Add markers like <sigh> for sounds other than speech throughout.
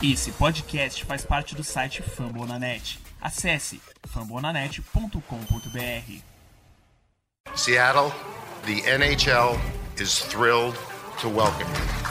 Esse podcast faz parte do site Fambonanet. Acesse fambonanet.com.br. Seattle, the NHL is thrilled to welcome you.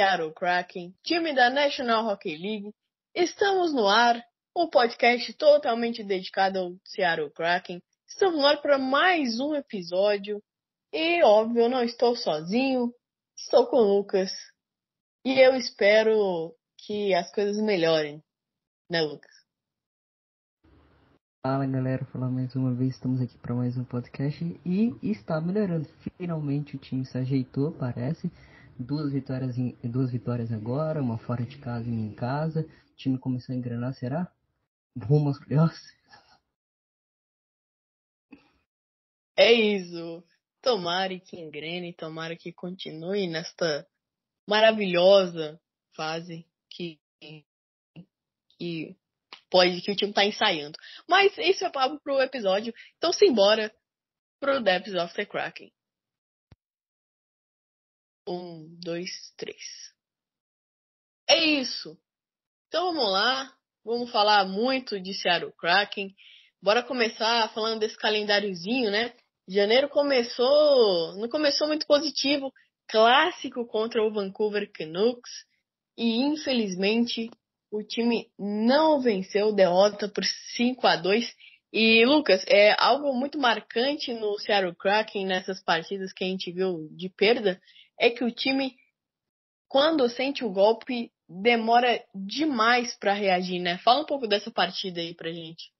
Seattle Kraken, time da National Hockey League. Estamos no ar, um podcast totalmente dedicado ao Seattle Kraken. Estamos no ar para mais um episódio. E, óbvio, eu não estou sozinho, estou com o Lucas. E eu espero que as coisas melhorem, né, Lucas? Fala galera, falar mais uma vez, estamos aqui para mais um podcast e está melhorando. Finalmente o time se ajeitou, parece. Duas vitórias, duas vitórias agora, uma fora de casa e uma em casa. O time começou a engrenar, será? Rumo aos playoffs? É isso. Tomara que engrene, tomara que continue nesta maravilhosa fase que, que pode que o time tá ensaiando. Mas isso é papo pro episódio. Então simbora pro Depths of the Kraken. Um, dois, três. É isso. Então vamos lá. Vamos falar muito de Seattle Kraken. Bora começar falando desse calendáriozinho, né? Janeiro começou, não começou muito positivo, clássico contra o Vancouver Canucks e infelizmente o time não venceu, derrota por 5 a 2. E Lucas, é algo muito marcante no Seattle Kraken nessas partidas que a gente viu de perda, é que o time quando sente o golpe demora demais para reagir, né? Fala um pouco dessa partida aí pra gente.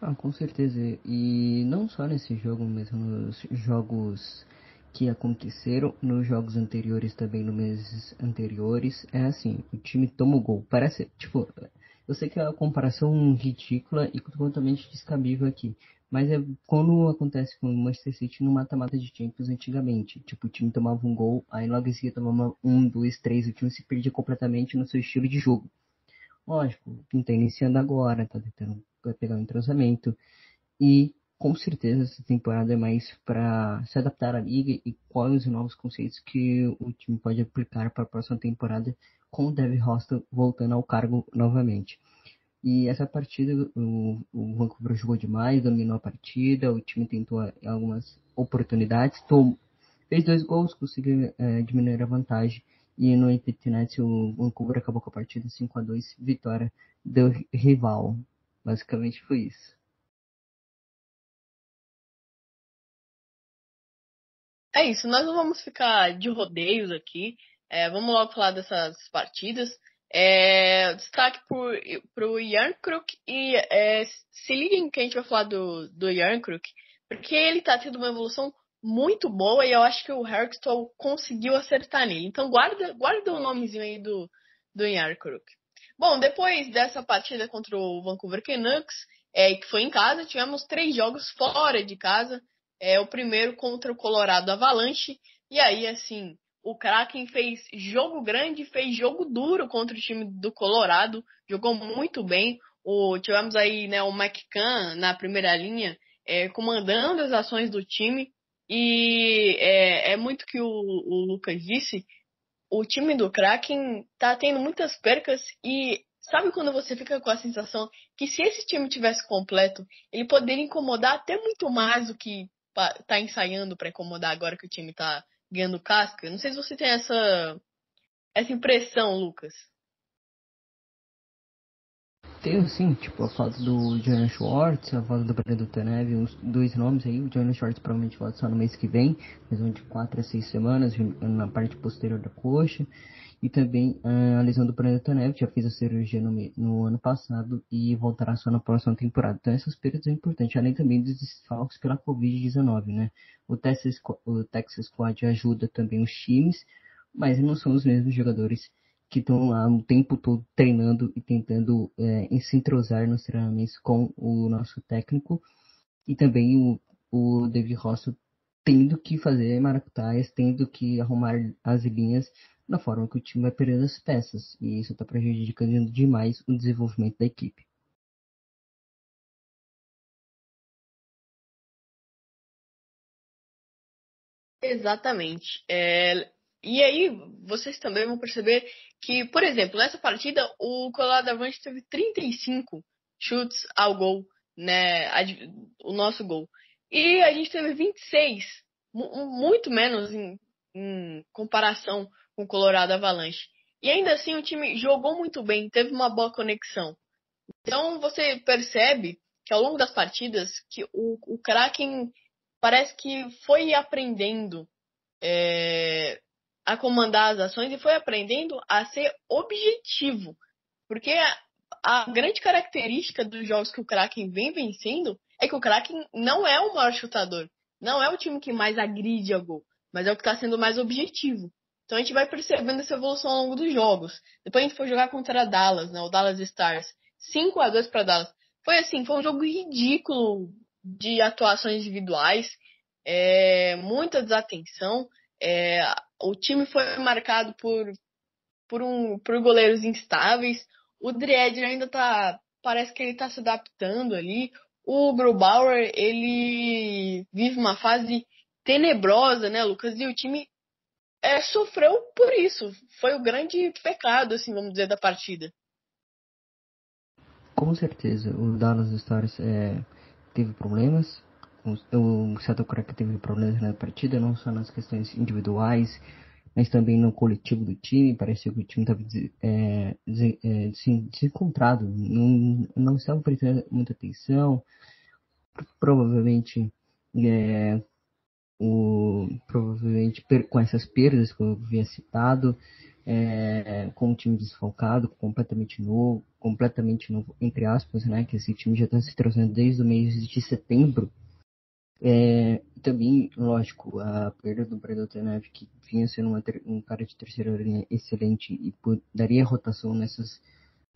Ah, com certeza. E não só nesse jogo, mas nos jogos que aconteceram, nos jogos anteriores também, nos meses anteriores, é assim, o time toma o gol. Parece, tipo, eu sei que é uma comparação ridícula e totalmente descabível aqui. Mas é quando acontece com o Manchester City no mata-mata de Champions antigamente. Tipo, o time tomava um gol, aí logo em seguida tomava um, dois, três, o time se perdia completamente no seu estilo de jogo. Lógico, não tá iniciando agora, tá tentando pegar um entrosamento. E com certeza essa temporada é mais para se adaptar à liga e quais os novos conceitos que o time pode aplicar para a próxima temporada com o Dev Hosta voltando ao cargo novamente. E essa partida, o, o Vancouver jogou demais, dominou a partida, o time tentou algumas oportunidades, tom, fez dois gols, conseguiu é, diminuir a vantagem. E no Empty Net, o Vancouver acabou com a partida 5 a 2 vitória do rival. Basicamente foi isso. É isso, nós não vamos ficar de rodeios aqui. É, vamos logo falar dessas partidas. É, destaque para o Yarncrook e é, se liguem que a gente vai falar do, do Yarncrook, porque ele está tendo uma evolução muito boa e eu acho que o Herxtol conseguiu acertar nele. Então guarda, guarda o nomezinho aí do, do Yarncrook. Bom, depois dessa partida contra o Vancouver Canucks, é, que foi em casa, tivemos três jogos fora de casa. É, o primeiro contra o Colorado Avalanche. E aí, assim, o Kraken fez jogo grande, fez jogo duro contra o time do Colorado, jogou muito bem. O, tivemos aí né, o McCann na primeira linha, é, comandando as ações do time. E é, é muito que o, o Lucas disse, o time do Kraken tá tendo muitas percas e sabe quando você fica com a sensação que se esse time tivesse completo, ele poderia incomodar até muito mais do que tá ensaiando para incomodar agora que o time tá ganhando casca. Não sei se você tem essa essa impressão, Lucas. Tenho sim, tipo a foto do Jonathan Schwartz, a foto do Brandon Tanev, os dois nomes aí. O Jonathan Schwartz provavelmente volta só no mês que vem, lesão de 4 a 6 semanas na parte posterior da coxa. E também a lesão do Brandon Tanev, já fez a cirurgia no, no, ano passado e voltará só na próxima temporada. Então essas perdas são importantes, além também dos desfalques pela Covid-19, né? O Texas, o Texas Squad ajuda também os times, mas não são os mesmos jogadores que estão lá o tempo todo treinando e tentando é, se entrosar nos treinamentos com o nosso técnico e também o, o David Rosso tendo que fazer maracutaias, tendo que arrumar as linhas da forma que o time vai perdendo as peças e isso está prejudicando demais o desenvolvimento da equipe. Exatamente. É, e aí, vocês também vão perceber que, por exemplo, nessa partida, o Colorado Avalanche teve 35 chutes ao gol, né? O nosso gol. E a gente teve 26, muito menos em, em comparação com o Colorado Avalanche. E ainda assim, o time jogou muito bem, teve uma boa conexão. Então, você percebe que ao longo das partidas, que o, o Kraken parece que foi aprendendo é, a comandar as ações e foi aprendendo a ser objetivo. Porque a, a, grande característica dos jogos que o Kraken vem vencendo é que o Kraken não é o maior chutador. Não é o time que mais agride a gol, mas é o que está sendo mais objetivo. Então a gente vai percebendo essa evolução ao longo dos jogos. Depois a gente foi jogar contra a Dallas, né, o Dallas Stars. 5 a 2 para Dallas. Foi assim, foi um jogo ridículo de atuações individuais, é, muita desatenção. É, o time foi marcado por, por, um, por goleiros instáveis. O Driedger ainda tá. Parece que ele tá se adaptando ali. O Grubauer, ele vive uma fase tenebrosa, né, Lucas? E o time é, sofreu por isso. Foi o grande pecado, assim, vamos dizer, da partida. Com certeza, o Dallas Stars é, teve problemas, o Seattle Kraken teve problemas na partida, não só nas questões individuais, mas também no coletivo do time. Parecia que o time estava é, é, desencontrado, não, não estava prestando muita atenção. Provavelmente, é, o, provavelmente com essas perdas que eu havia citado, é, com o time desfalcado, completamente novo, completamente novo, entre aspas, né, que esse time já está se trazendo desde o mês de setembro é, também, lógico, a perda do Brandon Tanev, que vinha sendo uma, um cara de terceira linha excelente e daria rotação nessas,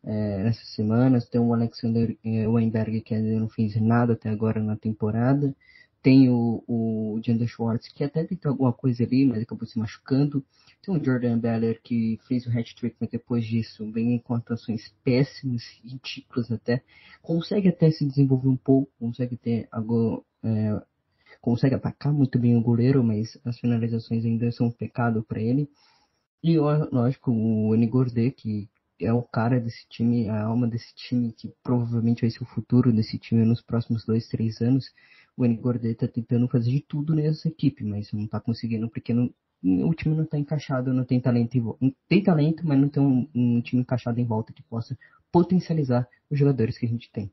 é, nessas semanas. Tem o Alexander é, Weinberg, que ainda não fez nada até agora na temporada. Tem o, o Jander Schwartz, que até tentou alguma coisa ali, mas acabou se machucando. Tem o Jordan Beller, que fez o hat-trick, mas depois disso vem com atuações péssimas, ridículas até. Consegue até se desenvolver um pouco, consegue ter algo, é, consegue atacar muito bem o goleiro, mas as finalizações ainda são um pecado para ele. E lógico, o N Gordê, que é o cara desse time, a alma desse time, que provavelmente vai ser o futuro desse time nos próximos dois, três anos. O N Gordê tá tentando fazer de tudo nessa equipe, mas não tá conseguindo porque não, o time não tá encaixado, não tem talento em, tem talento, mas não tem um, um time encaixado em volta que possa potencializar os jogadores que a gente tem.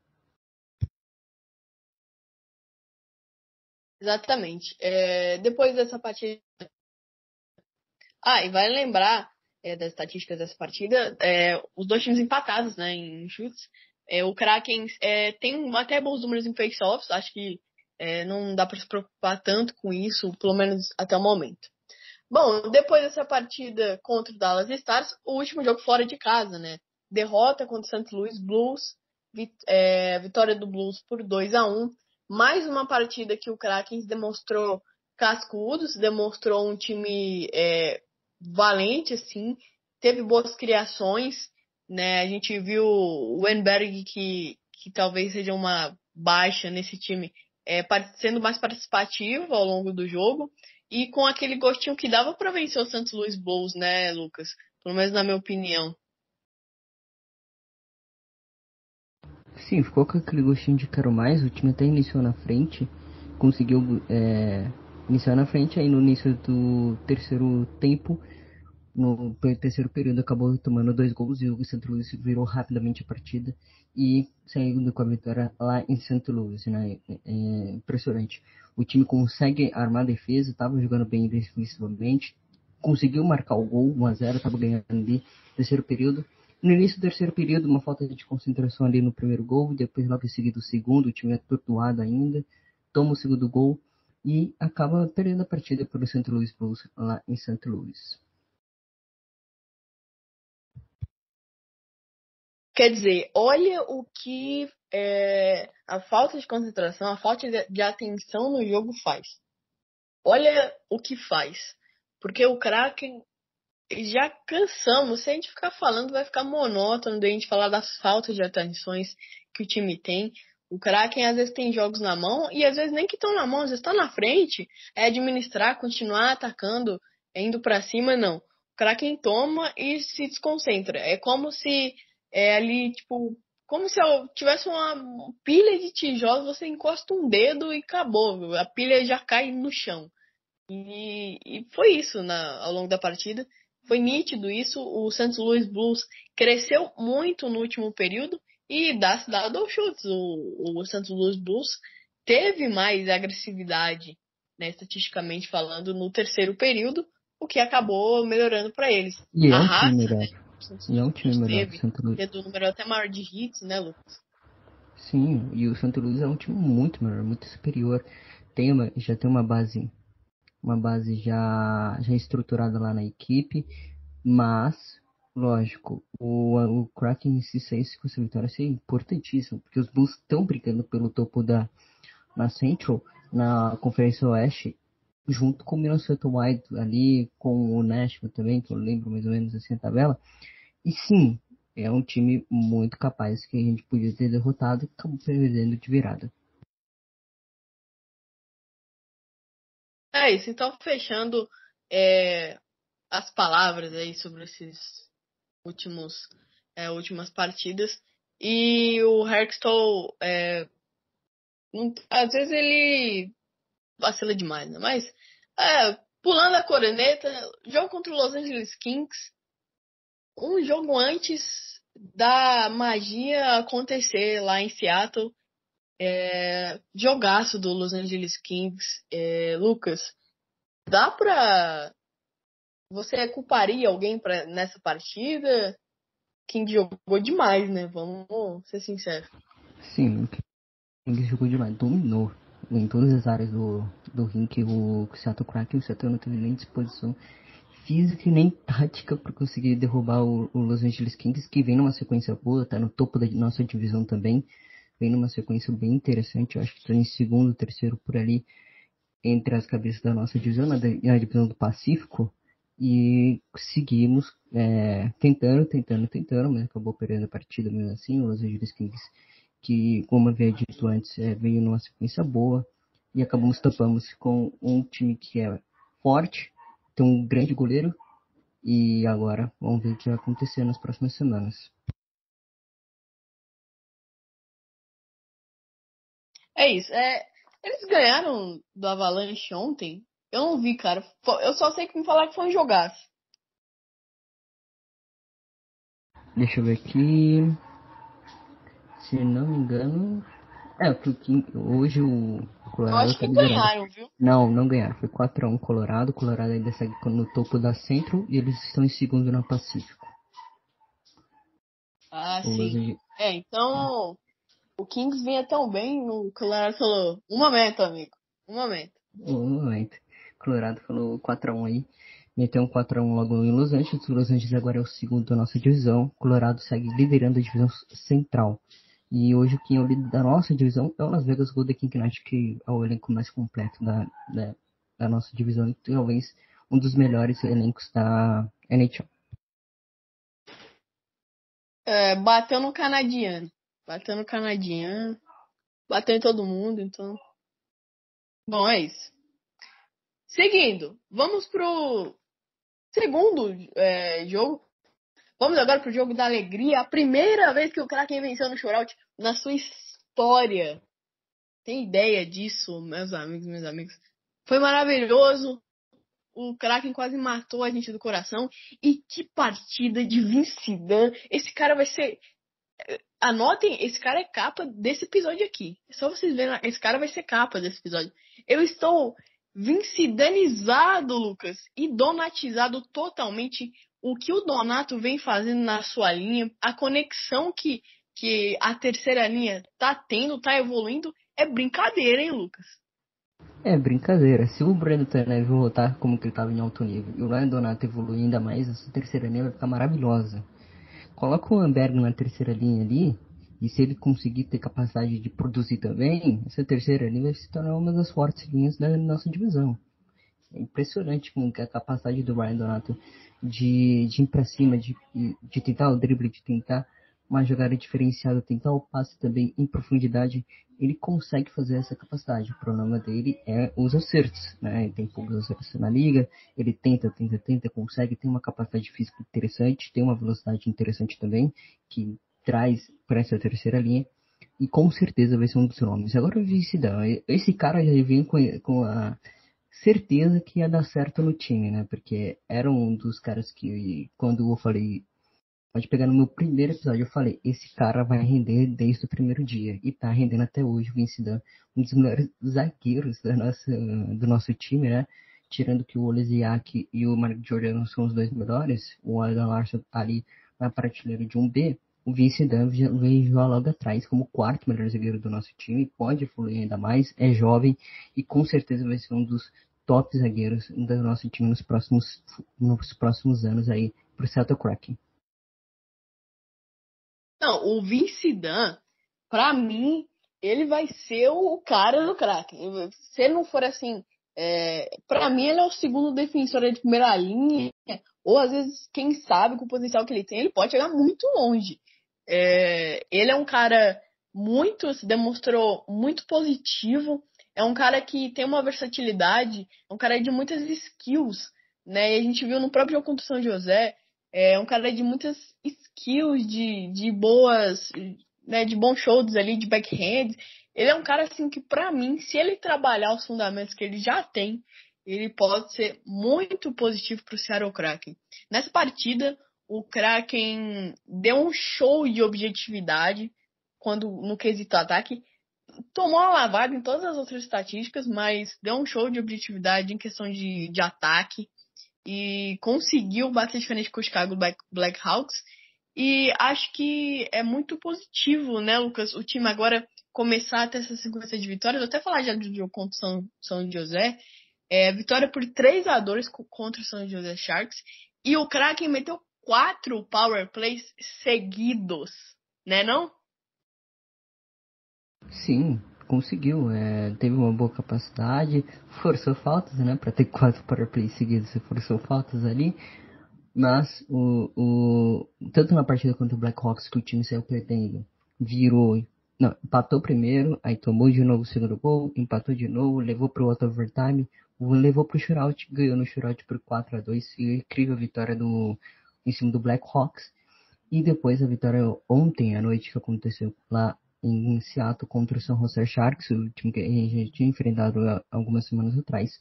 Exatamente. É, depois dessa partida. Ah, e vale lembrar é, das estatísticas dessa partida, é, os dois times empatados né, em chutes. É, o Kraken é, tem até bons números em face-offs, acho que é, não dá para se preocupar tanto com isso, pelo menos até o momento. Bom, depois dessa partida contra o Dallas Stars, o último jogo fora de casa, né? Derrota contra o St. Louis Blues, vit é, vitória do Blues por 2 a 1 mais uma partida que o Kraken demonstrou cascudos, demonstrou um time é, valente, assim, teve boas criações, né? A gente viu o Wenberg, que, que talvez seja uma baixa nesse time, é, sendo mais participativo ao longo do jogo e com aquele gostinho que dava para vencer o Santos Luiz Bowls, né, Lucas? Pelo menos na minha opinião. Sim, ficou com aquele gostinho de quero mais. O time até iniciou na frente, conseguiu é, iniciar na frente. Aí no início do terceiro tempo, no terceiro período, acabou tomando dois gols e o St. Louis virou rapidamente a partida e saindo com a vitória lá em St. Louis. Né? É, é impressionante. O time consegue armar a defesa, estava jogando bem defensivamente, conseguiu marcar o gol 1 a 0 estava ganhando ali terceiro período no início do terceiro período, uma falta de concentração ali no primeiro gol, depois logo em seguida o segundo, o time é tortuado ainda, toma o segundo gol e acaba perdendo a partida pelo St. Louis Blues lá em St. Louis. Quer dizer, olha o que é, a falta de concentração, a falta de, atenção no jogo faz. Olha o que faz. Porque o Kraken já cansamos. Se a gente ficar falando, vai ficar monótono de a gente falar das faltas de atenções que o time tem. O Kraken às vezes tem jogos na mão e às vezes nem que estão na mão, às vezes estão na frente. É administrar, continuar atacando, indo para cima, não. O Kraken toma e se desconcentra. É como se é ali, tipo, como se eu tivesse uma pilha de tijolos, você encosta um dedo e acabou. A pilha já cai no chão. E, e foi isso na, ao longo da partida. Foi nítido isso. O Santos Louis Blues cresceu muito no último período e dá dado aos chutes. O, o Santos Louis Blues teve mais agressividade, né, estatisticamente falando, no terceiro período, o que acabou melhorando para eles. E é A melhor. E é um time melhor teve, do Santa Luz. é do número até maior de hits, né, Lucas? Sim, e o Santa Luz é um time muito melhor, muito superior. Tem uma, já tem uma base, uma base já, já estruturada lá na equipe, mas, lógico, o, o Kraken se saísse com essa vitória seria importantíssimo, porque os Bulls estão brigando pelo topo da na Central, na Conferência Oeste, junto com o Minnesota Wild ali, com o Nashville também, que eu lembro mais ou menos assim a tabela. E sim, é um time muito capaz que a gente podia ter derrotado acabou perdendo de virada. É isso, então fechando é, as palavras aí sobre esses últimos é, últimas partidas. E o Herxtall, é, às vezes ele vacila demais, né? Mas é, pulando a coroneta, jogo contra o Los Angeles Kings, um jogo antes da magia acontecer lá em Seattle. É, jogaço do Los Angeles Kings. É, Lucas, dá pra. Você culparia alguém pra, nessa partida? King jogou demais, né? Vamos ser sinceros. Sim, o Kings jogou demais, dominou em todas as áreas do, do rink o Seattle Kraken, o Seattle não teve nem disposição física e nem <laughs> tática para conseguir derrubar o, o Los Angeles Kings, que vem numa sequência boa, tá no topo da nossa divisão também, vem numa sequência bem interessante, eu acho que tá em segundo, terceiro por ali, entre as cabeças da nossa divisão, na, na divisão do Pacífico, e seguimos é, tentando, tentando, tentando, mas acabou perdendo a partida mesmo assim, o Los Angeles Kings, que, como eu havia dito antes, é, veio numa sequência boa, e acabamos topamos com um time que é forte, tem um grande goleiro, e agora vamos ver o que vai acontecer nas próximas semanas. É isso. É, eles ganharam do Avalanche ontem. Eu não vi, cara. Eu só sei que me falaram que foi um jogaço. Deixa eu ver aqui. Se não me engano. É, porque hoje o Eu Colorado acho tá que liderando. ganharam, viu? Não, não ganharam. Foi 4x1 Colorado. Colorado ainda segue no topo da Centro e eles estão em segundo na Pacífico. Ah, O sim. Los É, então o Kings vinha tão bem, o Colorado falou, um momento, amigo. Um momento. Um momento. Colorado falou 4x1 aí. Meteu um 4x1 logo em Los Angeles. Los Angeles agora é o segundo da nossa divisão. Colorado segue liderando a divisão central. E hoje quem é o líder da nossa divisão é o Las Vegas Golden Knights, que é o elenco mais completo da, da, da nossa divisão. E talvez um dos melhores elencos da NHL. É, bateu no canadiano. Bateu no canadiano. Bateu em todo mundo, então. Bom, é isso. Seguindo, vamos pro segundo é, jogo. Vamos agora pro jogo da alegria. A primeira vez que o Kraken venceu no shootout na sua história. Tem ideia disso, meus amigos, meus amigos? Foi maravilhoso. O Kraken quase matou a gente do coração. E que partida de Vince. Esse cara vai ser. Anotem, esse cara é capa desse episódio aqui. É só vocês verem. Esse cara vai ser capa desse episódio. Eu estou vincidanizado, Lucas, e donatizado totalmente. O que o Donato vem fazendo na sua linha, a conexão que, que a terceira linha tá tendo, tá evoluindo, é brincadeira, hein, Lucas? É brincadeira. Se o Breno Tanev voltar como que ele estava em alto nível e o Ryan Donato evoluir ainda mais, essa terceira linha vai ficar maravilhosa. coloca o Amberg na terceira linha ali, e se ele conseguir ter capacidade de produzir também, essa terceira linha vai se tornar uma das fortes linhas da nossa divisão. Impressionante como a capacidade do Ryan Donato de, de ir pra cima, de, de tentar o drible, de tentar uma jogada diferenciada, tentar o passe também em profundidade, ele consegue fazer essa capacidade. O problema dele é os acertos, né? Ele tem poucos acertos na liga, ele tenta, tenta, tenta, consegue, tem uma capacidade física interessante, tem uma velocidade interessante também, que traz para essa terceira linha, e com certeza vai ser um dos nomes. Agora o esse cara já vem com, com a certeza que ia dar certo no time, né? Porque era um dos caras que, quando eu falei, pode pegar no meu primeiro episódio, eu falei, esse cara vai render desde o primeiro dia. E tá rendendo até hoje, o Vince um dos melhores zagueiros da nossa, do nosso time, né? Tirando que o Olesiak e o Mark Jordan são os dois melhores, o Adam Larson tá ali na prateleira de um B, o Vince Dunn vem logo atrás como o quarto melhor zagueiro do nosso time, pode evoluir ainda mais, é jovem e com certeza vai ser um dos top zagueiros do nosso time nos próximos, nos próximos anos aí pro Celtic Kraken. Não, o Vince Dunn, pra mim, ele vai ser o cara do Kraken. Se ele não for assim, é, para mim ele é o segundo defensor de primeira linha, ou às vezes, quem sabe, com o potencial que ele tem, ele pode chegar muito longe. É, ele é um cara muito, se demonstrou muito positivo, é um cara que tem uma versatilidade, é um cara de muitas skills, né? E a gente viu no próprio jogo contra o São José, é um cara de muitas skills, de, de boas, né, de bons shows ali, de backhand. Ele é um cara assim que, para mim, se ele trabalhar os fundamentos que ele já tem, ele pode ser muito positivo para o Seattle Kraken. Nessa partida, o Kraken deu um show de objetividade quando no quesito ataque. Tomou uma lavada em todas as outras estatísticas, mas deu um show de objetividade em questão de, de ataque e conseguiu bater diferente com o Chicago Black, Blackhawks. E acho que é muito positivo, né, Lucas? O time agora começar a ter essa sequência de vitórias. Vou até falar já do jogo contra o São, São José. É, vitória por 3 a 2 contra o São José Sharks. E o Kraken meteu quatro power plays seguidos, né não? Sim, conseguiu. É, teve uma boa capacidade, forçou faltas, né? Para ter quatro power plays seguidos, forçou faltas ali. Mas o, o tanto na partida contra o Blackhawks que o time saiu perdendo, virou, não, empatou primeiro, aí tomou de novo o segundo gol, empatou de novo, levou para o outro overtime, levou para o shootout, ganhou no shootout por 4 a 2 e incrível vitória do em cima do Blackhawks. E depois a vitória ontem à noite que aconteceu lá em Seattle contra o San Jose Sharks, o time que a gente tinha enfrentado algumas semanas atrás.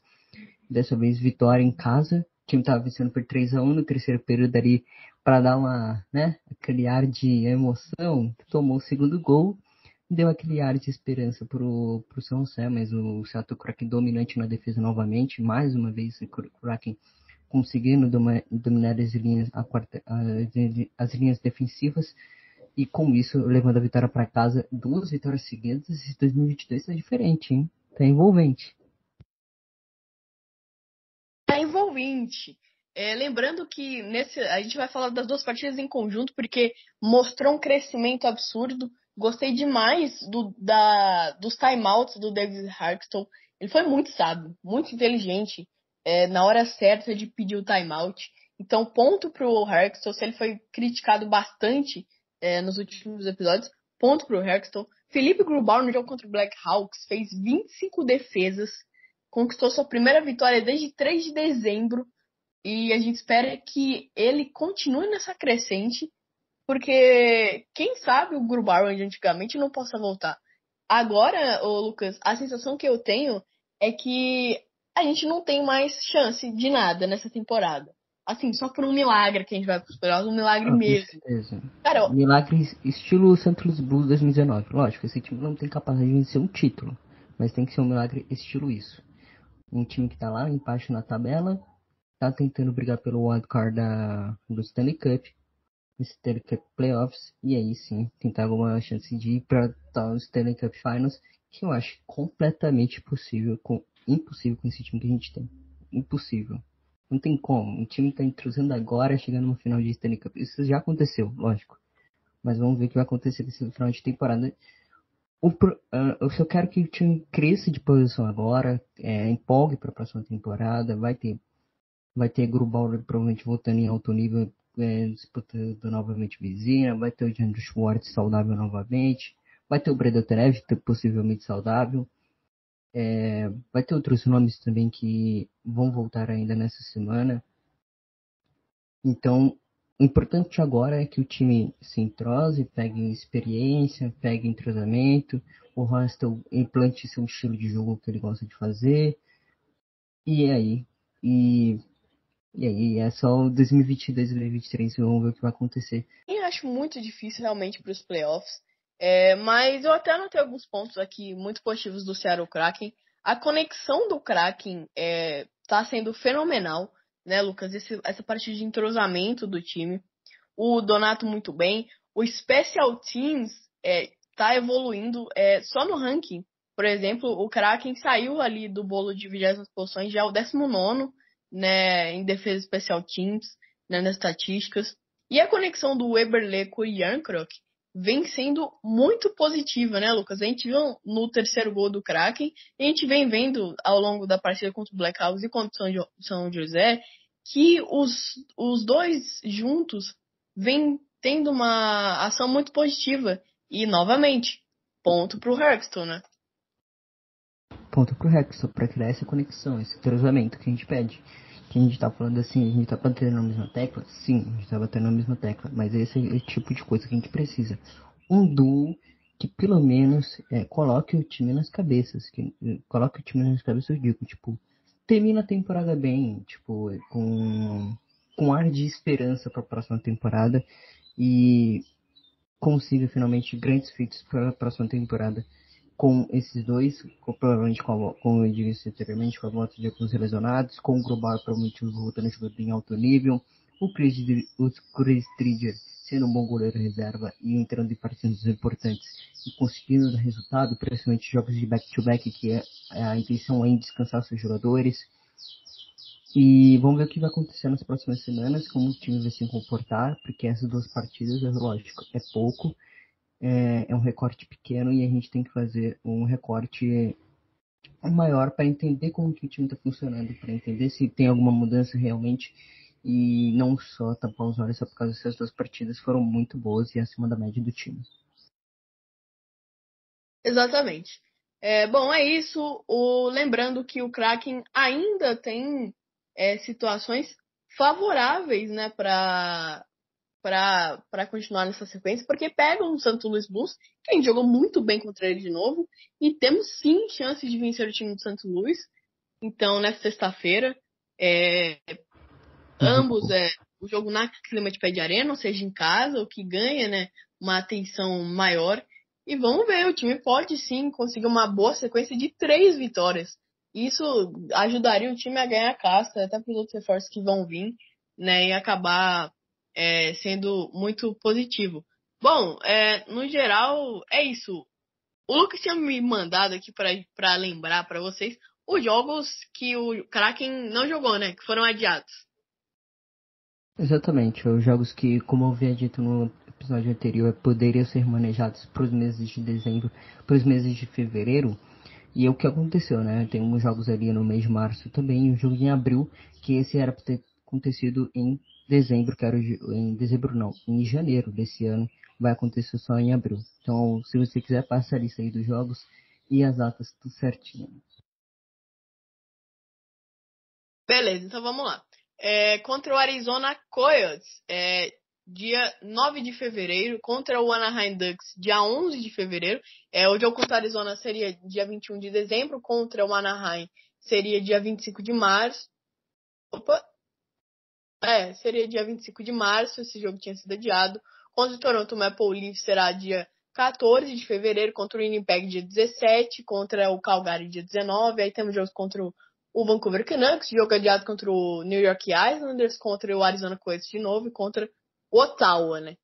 Dessa vez vitória em casa, o time estava vencendo por 3 a 1 no terceiro período ali para dar uma, né, aquele ar de emoção, tomou o segundo gol, deu aquele ar de esperança pro, pro São José, mas o Seattle Kraken dominante na defesa novamente, mais uma vez o Kraken conseguindo dominar as linhas, quarta, as linhas defensivas e com isso levando a vitória para casa, duas vitórias seguidas. Esse 2022 está diferente, hein? Tá envolvente. Tá envolvente. É, lembrando que nesse a gente vai falar das duas partidas em conjunto porque mostrou um crescimento absurdo. Gostei demais do, da, dos timeouts do David Harkstone. Ele foi muito sábio, muito inteligente é, na hora certa de pedir o timeout. Então, ponto pro Harkstone, se ele foi criticado bastante é, nos últimos episódios, ponto pro Harkstone. Felipe Grubauer no jogo contra o Black Hawks fez 25 defesas, conquistou sua primeira vitória desde 3 de dezembro e a gente espera que ele continue nessa crescente, porque quem sabe o Grubauer de antigamente não possa voltar. Agora, ô Lucas, a sensação que eu tenho é que a gente não tem mais chance de nada nessa temporada. Assim, só por um milagre que a gente vai pros playoffs, um milagre ah, mesmo. Certeza. Cara, milagre estilo Santos Blues 2019. Lógico, esse time não tem capacidade de vencer um título, mas tem que ser um milagre estilo isso. Um time que tá lá embaixo na tabela, tá tentando brigar pelo wildcard da, do Stanley Cup, Stanley Cup Playoffs, e aí sim, tentar alguma chance de ir para tal Stanley Cup Finals, que eu acho completamente possível com impossível com esse time que a gente tem. Impossível. Não tem como. O time tá entrosando agora, chegando no final de Stanley Cup. Isso já aconteceu, lógico. Mas vamos ver o que vai acontecer nesse final de temporada. O, uh, eu só quero que o time cresça de posição agora, é, empolgue para a próxima temporada. Vai ter, vai ter Grubauer provavelmente voltando em alto nível, é, disputando novamente Vizina. Vai ter o Andrew Schwartz saudável novamente. Vai ter o Breda Terev, possivelmente saudável. É, vai ter outros nomes também que vão voltar ainda nessa semana. Então, o importante agora é que o time se entrose, pegue experiência, pegue entrosamento, o Hostel implante seu estilo de jogo que ele gosta de fazer. E é aí, e, e aí, é só 2022 2023 vamos ver o que vai acontecer. Eu acho muito difícil realmente para os playoffs. É, mas eu até anotei alguns pontos aqui muito positivos do Seattle Kraken. A conexão do Kraken está é, tá sendo fenomenal, né, Lucas? Esse, essa parte de entrosamento do time. O Donato muito bem. O Special Teams está é, evoluindo é, só no ranking. Por exemplo, o Kraken saiu ali do bolo de 20 posições, já é o 19 né, em defesa Special Teams, né, nas estatísticas. E a conexão do Weberle com o Yarncroc vem sendo muito positiva, né, Lucas? A gente viu no terceiro gol do Kraken, a gente vem vendo ao longo da partida contra o Blackhawks e contra o São José que os, os dois juntos vêm tendo uma ação muito positiva. E, novamente, ponto pro Hexton, né? Ponto pro Hexton, para criar essa conexão, esse entrosamento que a gente pede que a gente tá falando assim, a gente tá batendo na mesma tecla? Sim, a gente tá batendo na mesma tecla, mas esse é o tipo de coisa que a gente precisa. Um duo que pelo menos é, coloque o time nas cabeças, que coloque o time nas cabeças, eu digo, tipo, termina a temporada bem, tipo, com, com ar de esperança para a próxima temporada e consiga finalmente grandes feitos para a próxima temporada com esses dois, com, provavelmente com, a, como eu disse anteriormente, com a volta de alguns lesionados, com o Global provavelmente voltando a jogar em alto nível, o Chris, o Chris Tridger sendo um bom goleiro reserva e entrando em partidas importantes e conseguindo resultado, principalmente jogos de back-to-back, -back, que é, a intenção é em descansar seus jogadores. E vamos ver o que vai acontecer nas próximas semanas, como o time vai se comportar, porque essas duas partidas, é lógico, é pouco, é, é um recorte pequeno e a gente tem que fazer um recorte maior para entender como que o time está funcionando, para entender se tem alguma mudança realmente e não só tapar os olhos só por causa dessas duas partidas foram muito boas e acima da média do time. Exatamente. É, bom, é isso. O, lembrando que o Kraken ainda tem é, situações favoráveis né, para para continuar nessa sequência, porque pega um Santo Luiz Blues, que a gente jogou muito bem contra ele de novo, e temos sim chances de vencer o time do Santo Luiz. Então, nessa sexta-feira, é, ambos é o jogo na clima de pé de arena, ou seja, em casa, o que ganha, né, uma atenção maior. E vamos ver, o time pode sim conseguir uma boa sequência de três vitórias. Isso ajudaria o time a ganhar a casca, até para os outros reforços que vão vir, né, e acabar é, sendo muito positivo. Bom, é, no geral, é isso. O Lucas tinha me mandado aqui para lembrar para vocês os jogos que o Kraken não jogou, né? Que foram adiados. Exatamente, os jogos que, como eu havia dito no episódio anterior, poderiam ser manejados para os meses de dezembro, para os meses de fevereiro. E é o que aconteceu, né? Tem uns jogos ali no mês de março também, um jogo em abril, que esse era para ter acontecido em dezembro, que era em dezembro não, em janeiro desse ano, vai acontecer só em abril. Então, se você quiser, passa a lista aí dos jogos e as datas tudo certinho. Beleza, então vamos lá. É, contra o Arizona Coyotes, é, dia 9 de fevereiro, contra o Anaheim Ducks, dia 11 de fevereiro. É, o jogo contra o Arizona seria dia 21 de dezembro, contra o Anaheim seria dia 25 de março. Opa, é, seria dia 25 de março, esse jogo tinha sido adiado. Contra o Toronto Maple Leafs será dia 14 de fevereiro, contra o Winnipeg dia 17, contra o Calgary dia 19, aí temos jogos contra o Vancouver Canucks, jogo adiado contra o New York Islanders, contra o Arizona Coyotes de novo e contra o Ottawa, né?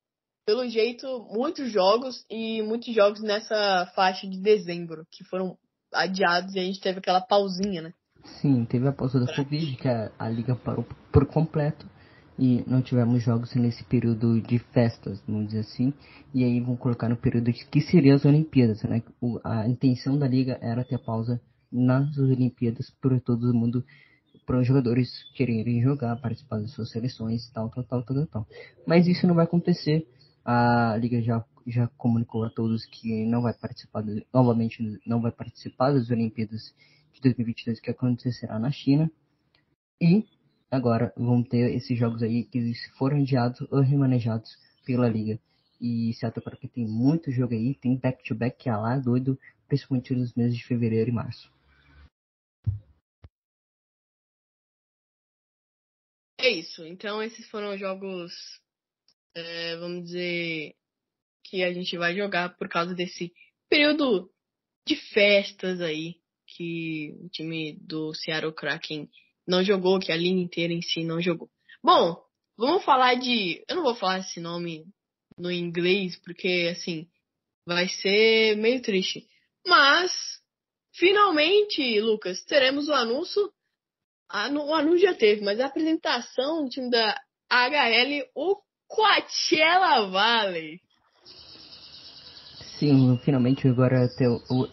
Pelo jeito, muitos jogos e muitos jogos nessa faixa de dezembro, que foram adiados e a gente teve aquela pausinha, né? Sim, teve a pausa da Covid, que a, a liga parou por completo e não tivemos jogos nesse período de festas, vamos dizer assim, e aí vão colocar no período de, que seria as Olimpíadas, né? O, a intenção da liga era ter pausa nas Olimpíadas para todo mundo, para os jogadores quererem jogar, participar das suas seleções, tal, tal, tal, tal, tal. Mas isso não vai acontecer. A liga já já comunicou a todos que não vai participar, novamente não vai participar das Olimpíadas de 2022 que acontecerá na China. E agora vão ter esses jogos aí que foram adiados ou remanejados pela liga. E se para que tem muito jogo aí, tem back-to-back que é lá doido, principalmente nos meses de fevereiro e março. É isso. Então esses foram os jogos, é, vamos dizer, que a gente vai jogar por causa desse período de festas aí que o time do Seattle Kraken não jogou, que a linha inteira em si não jogou. Bom, vamos falar de. Eu não vou falar esse nome no inglês, porque assim, vai ser meio triste. Mas, finalmente, Lucas, teremos o anúncio. O anúncio já teve, mas a apresentação do time da HL, o Coachella Valley. Sim, finalmente agora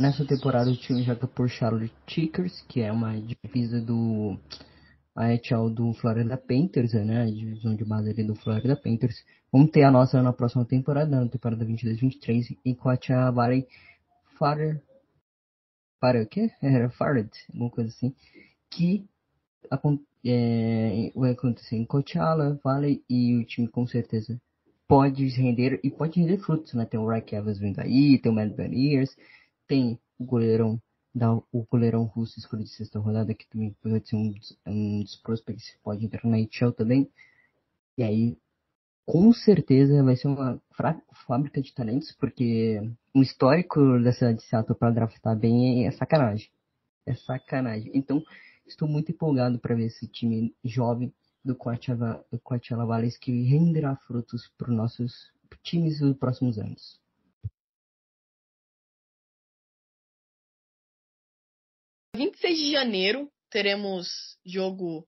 nessa temporada o time joga por Charlotte Checkers, que é uma divisa do AHL do Florida Panthers, né? A divisão de base ali do Florida Panthers. Vamos ter a nossa na próxima temporada, na temporada 22-23, enquanto a Valley Fire. Para o quê? <laughs> Era Fared, alguma coisa assim. Que é, vai acontecer em Coachella, Valley e o time com certeza pode render e pode render frutos, né? Tem o Rack Evans vindo aí, tem o Matt Beniers, tem o goleirão da, o goleirão russo escolhido de sexta rodada, que também pode ser um, um dos prospects que pode entrar na NHL também. E aí, com certeza vai ser uma fábrica de talentos, porque o histórico dessa de Seattle para draftar bem é, é sacanagem. É sacanagem. Então, estou muito empolgado para ver esse time jovem do Coachella, do Coachella que renderá frutos para os nossos times nos próximos anos. Dia 26 de janeiro teremos jogo,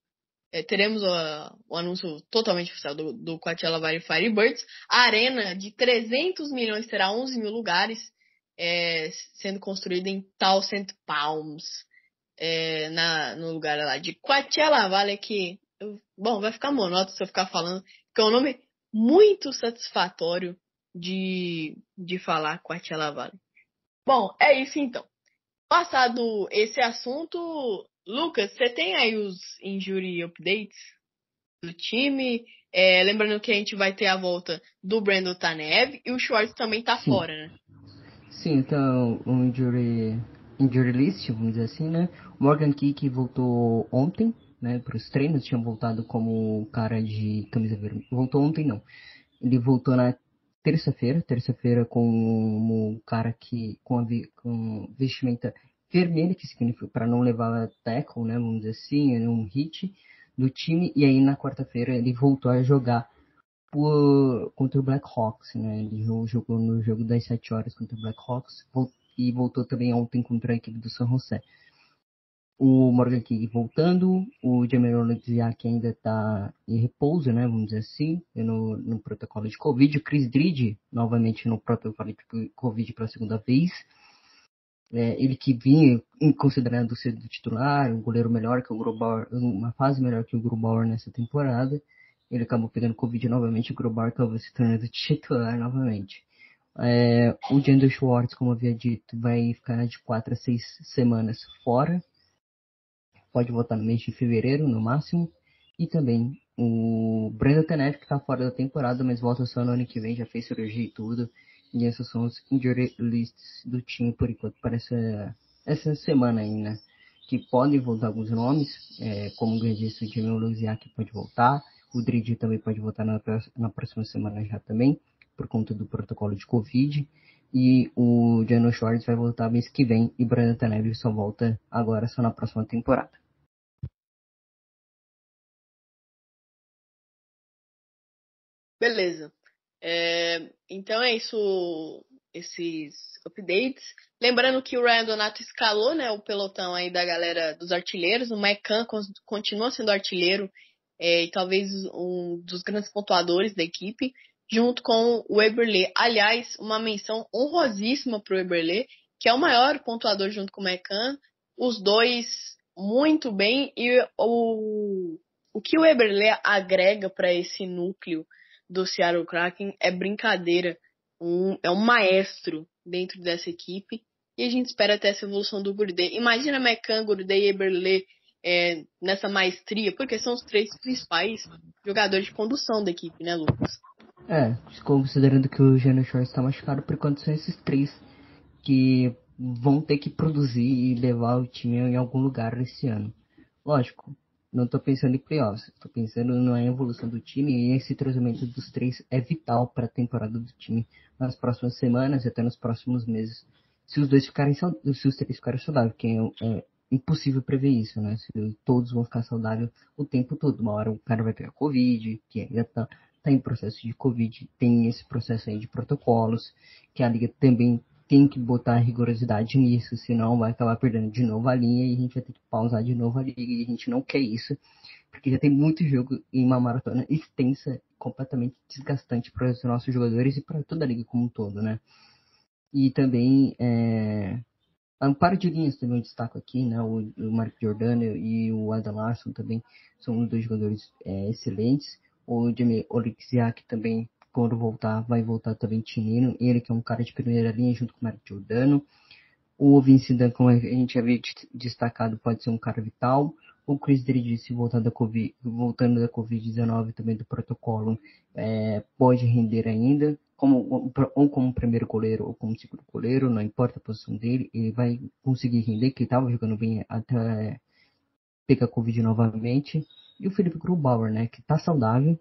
é, teremos o, o, anúncio totalmente oficial do, do Coachella Valley Firebirds. A arena de 300 milhões terá 11 mil lugares, é, sendo construída em Thousand Palms, é, na, no lugar lá de Coachella Valley, que bom, vai ficar monótono se eu ficar falando, que é um nome muito satisfatório de, de falar Coachella Valley. Bom, é isso então. Passado esse assunto, Lucas, você tem aí os injury updates do time? É, lembrando que a gente vai ter a volta do Brandon Tanev e o Schwartz também tá Sim. fora, né? Sim, então o injury, injury list, vamos dizer assim, né? Morgan Kick voltou ontem, né, para os treinos, tinha voltado como cara de camisa vermelha. Voltou ontem não. Ele voltou na terça-feira, terça-feira como cara que com a com vestimenta vermelha, que significa para não levar tackle, né, vamos dizer assim, um hit do time e aí na quarta-feira ele voltou a jogar por, contra o Black Hawks, né? Ele jogou no jogo das 7 horas contra o Black Hawks e voltou também ontem contra a equipe do San José o Morgan King voltando, o Jameron que ainda está em repouso, né, vamos dizer assim, no, no protocolo de Covid, o Chris Dridge novamente no protocolo de Covid pela segunda vez, é, ele que vinha considerando ser do titular, um goleiro melhor que o Grubauer, uma fase melhor que o Grubauer nessa temporada, ele acabou pegando Covid novamente, o Grubauer acabou se tornando <laughs> titular novamente. É, o Jandel Schwartz, como havia dito, vai ficar de 4 a 6 semanas fora, pode votar no mês de fevereiro, no máximo. E também o Brandon Tenet, que está fora da temporada, mas volta só no ano que vem, já fez cirurgia e tudo. E essas são os injury lists do time por enquanto, para essa, essa semana ainda. Né? Que podem voltar alguns nomes, é, como o disse, o Jamie Luziak pode voltar. O Drid também pode voltar na, na próxima semana já também, por conta do protocolo de Covid. E o Jano Schwartz vai voltar mês que vem e Brandon Tanev só volta agora só na próxima temporada. Beleza. É, então é isso, esses updates. Lembrando que o Ryan Donato escalou, né, o pelotão aí da galera dos artilheiros. O Mecan continua sendo artilheiro é, e talvez um dos grandes pontuadores da equipe, junto com o Eberle. Aliás, uma menção honrosíssima para o Eberle, que é o maior pontuador junto com o Mecan. Os dois muito bem e o, o que o Eberle agrega para esse núcleo do Seattle Kraken é brincadeira. Um, é um maestro dentro dessa equipe. E a gente espera ter essa evolução do Gurdey. Imagina Mecan, Gurdey e Eberle é, nessa maestria, porque são os três principais jogadores de condução da equipe, né, Lucas? É, considerando que o Jânio Shore está machucado, por enquanto são esses três que vão ter que produzir e levar o time em algum lugar esse ano. Lógico, não estou pensando em playoffs, estou pensando na evolução do time e esse treinamento dos três é vital para a temporada do time nas próximas semanas e até nos próximos meses. Se os dois ficarem se os três ficarem saudáveis, que é, é impossível prever isso, né? Se todos vão ficar saudáveis o tempo todo. Uma hora o cara vai pegar Covid, que ainda tá, tá em processo de Covid, tem esse processo aí de protocolos, que a liga também tem que botar rigorosidade nisso, senão vai acabar perdendo de novo a linha e a gente vai ter que pausar de novo a liga e a gente não quer isso, porque já tem muito jogo em uma maratona extensa, completamente desgastante para os nossos jogadores e para toda a liga como um todo, né? E também é, par de linhas também eu destaco aqui, né? O, o Mark Giordano e o Adam Larson também são dois jogadores é, excelentes. O Jamie Oleksiak também, quando voltar, vai voltar também tinino. Ele que é um cara de primeira linha junto com o Mark Giordano. O Vince Dunn, como a gente havia destacado, pode ser um cara vital. O Chris Dridge, voltando da COVID, voltando da Covid-19 também do protocolo, é, pode render ainda como, ou como primeiro goleiro ou como segundo goleiro, não importa a posição dele, ele vai conseguir render, que estava jogando bem até pegar Covid novamente. E o Felipe Grubauer, né, que está saudável,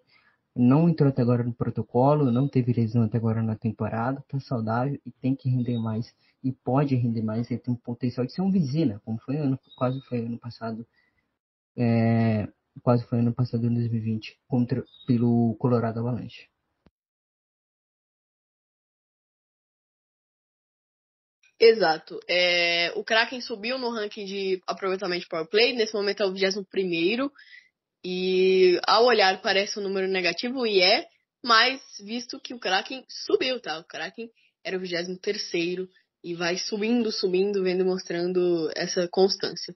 não entrou até agora no protocolo, não teve lesão até agora na temporada, está saudável e tem que render mais. E pode render mais, ele tem um potencial de ser um Vizina, como foi ano, quase foi ano passado. É, quase foi ano passado em 2020, contra, pelo Colorado Avalanche. Exato. É, o Kraken subiu no ranking de aproveitamento de power play, nesse momento é o 21 e ao olhar parece um número negativo e é, mas visto que o Kraken subiu, tá? O Kraken era o 23 e vai subindo, subindo, vendo mostrando essa constância.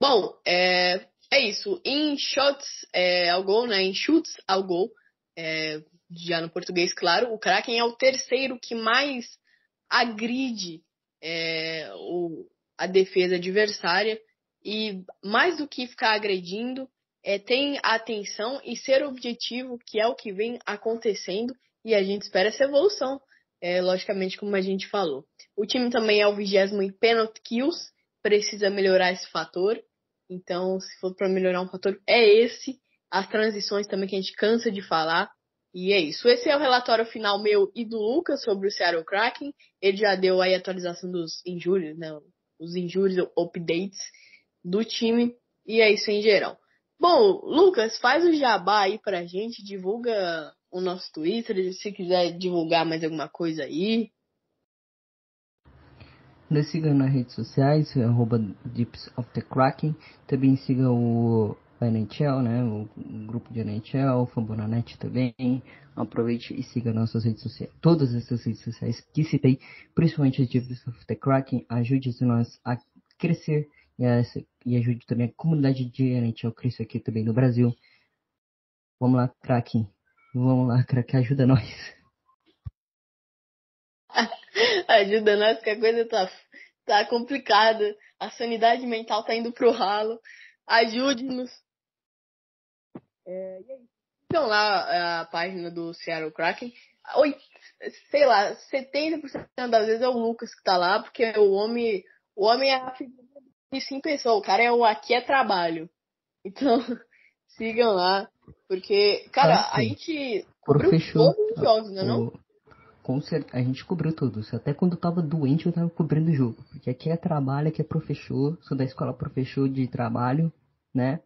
Bom, é, é isso. Em shots é, ao gol, né? Em chutes ao gol, é, já no português, claro, o Kraken é o terceiro que mais agride é, o, a defesa adversária e mais do que ficar agredindo, é, tem atenção e ser objetivo, que é o que vem acontecendo e a gente espera essa evolução, é, logicamente, como a gente falou. O time também é o vigésimo em penalty kills, precisa melhorar esse fator. Então, se for para melhorar um fator, é esse. As transições também que a gente cansa de falar. E é isso. Esse é o relatório final meu e do Lucas sobre o Seattle Kraken. Ele já deu aí a atualização dos injúrios, né? Os injúrios, updates do time. E é isso em geral. Bom, Lucas, faz o jabá aí pra gente, divulga o nosso Twitter, se quiser divulgar mais alguma coisa aí. Nos siga nas redes sociais, arroba Dips of the Kraken. Também siga o NHL, né? O, grupo de NHL, Fambonanet também. Aproveite e siga nossas redes sociais, todas essas redes sociais que citei, principalmente a Divas of the Kraken. Ajude nós a crescer e, a, e ajude também a comunidade de NHL a crescer aqui também no Brasil. Vamos lá, Kraken. Vamos lá, Kraken, ajuda nós. <laughs> ajuda nós que a coisa tá, tá complicada. A sanidade mental tá indo pro ralo. Ajude-nos. É, e aí? Então lá a página do Seattle Kraken. Oi, sei lá, 70% das vezes é o Lucas que tá lá, porque o homem, o homem é a figura de sim pessoa. O cara é o aqui é trabalho. Então, <laughs> sigam lá. Porque, cara, ah, a gente cobriu fechou, todos os jogos, né, não? Com certeza, a gente cobriu todos. Até quando eu tava doente, eu tava cobrindo o jogo. Porque aqui é trabalho, aqui é professor. Sou da escola professor de trabalho, né?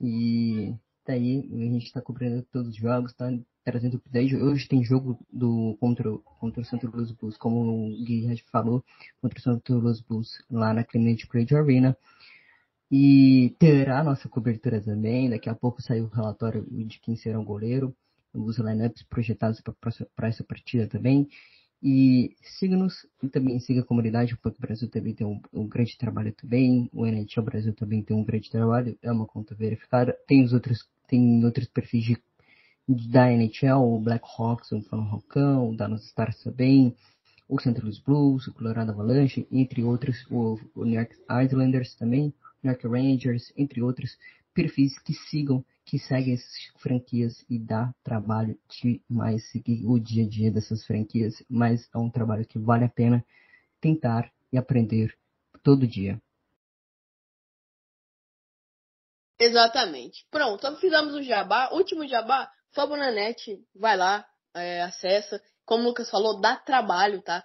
E daí a gente tá cobrindo todos os jogos, tá trazendo update. Hoje tem jogo do contra, contra o Santa Louis Bulls, como o Gui falou, contra o Santa Louis Bulls lá na Clemente Grade Arena. E terá nossa cobertura também. Daqui a pouco saiu o relatório de quem será o goleiro, os lineups projetados para essa partida também. E siga-nos e também siga a comunidade, o Brasil também tem um, um, grande trabalho também, o NHL Brasil também tem um grande trabalho, é uma conta verificada. Tem os outros, tem outros perfis de, da NHL, o Black Hawks, o Fã Rockão, o Danos Stars também, o St. Louis Blues, o Colorado Avalanche, entre outros, o, o New York Islanders também, New York Rangers, entre outros perfis que sigam que segue essas franquias e dá trabalho demais seguir o dia a dia dessas franquias, mas é um trabalho que vale a pena tentar e aprender todo dia. Exatamente. Pronto, então fizemos o jabá. Último jabá, Fabonanet, vai lá, é, acessa. Como o Lucas falou, dá trabalho, tá?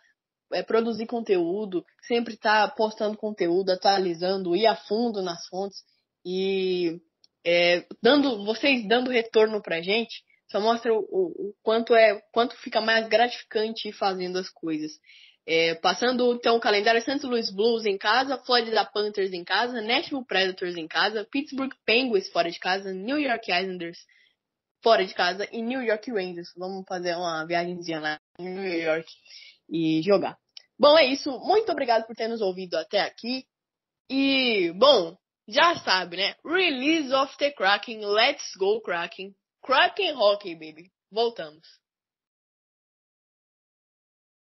É, produzir conteúdo, sempre tá postando conteúdo, atualizando, ir a fundo nas fontes. E é, dando, vocês dando retorno pra gente, só mostra o, o, quanto é, quanto fica mais gratificante fazendo as coisas. É, passando então o calendário St. Louis Blues em casa, Florida Panthers em casa, Nashville Predators em casa, Pittsburgh Penguins fora de casa, New York Islanders fora de casa e New York Rangers. Vamos fazer uma viagemzinha lá em New York e jogar. Bom, é isso. Muito obrigado por ter nos ouvido até aqui. E, bom, já sabe, né? Release of the Kraken, let's go Kraken. Kraken Hockey, baby. Voltamos.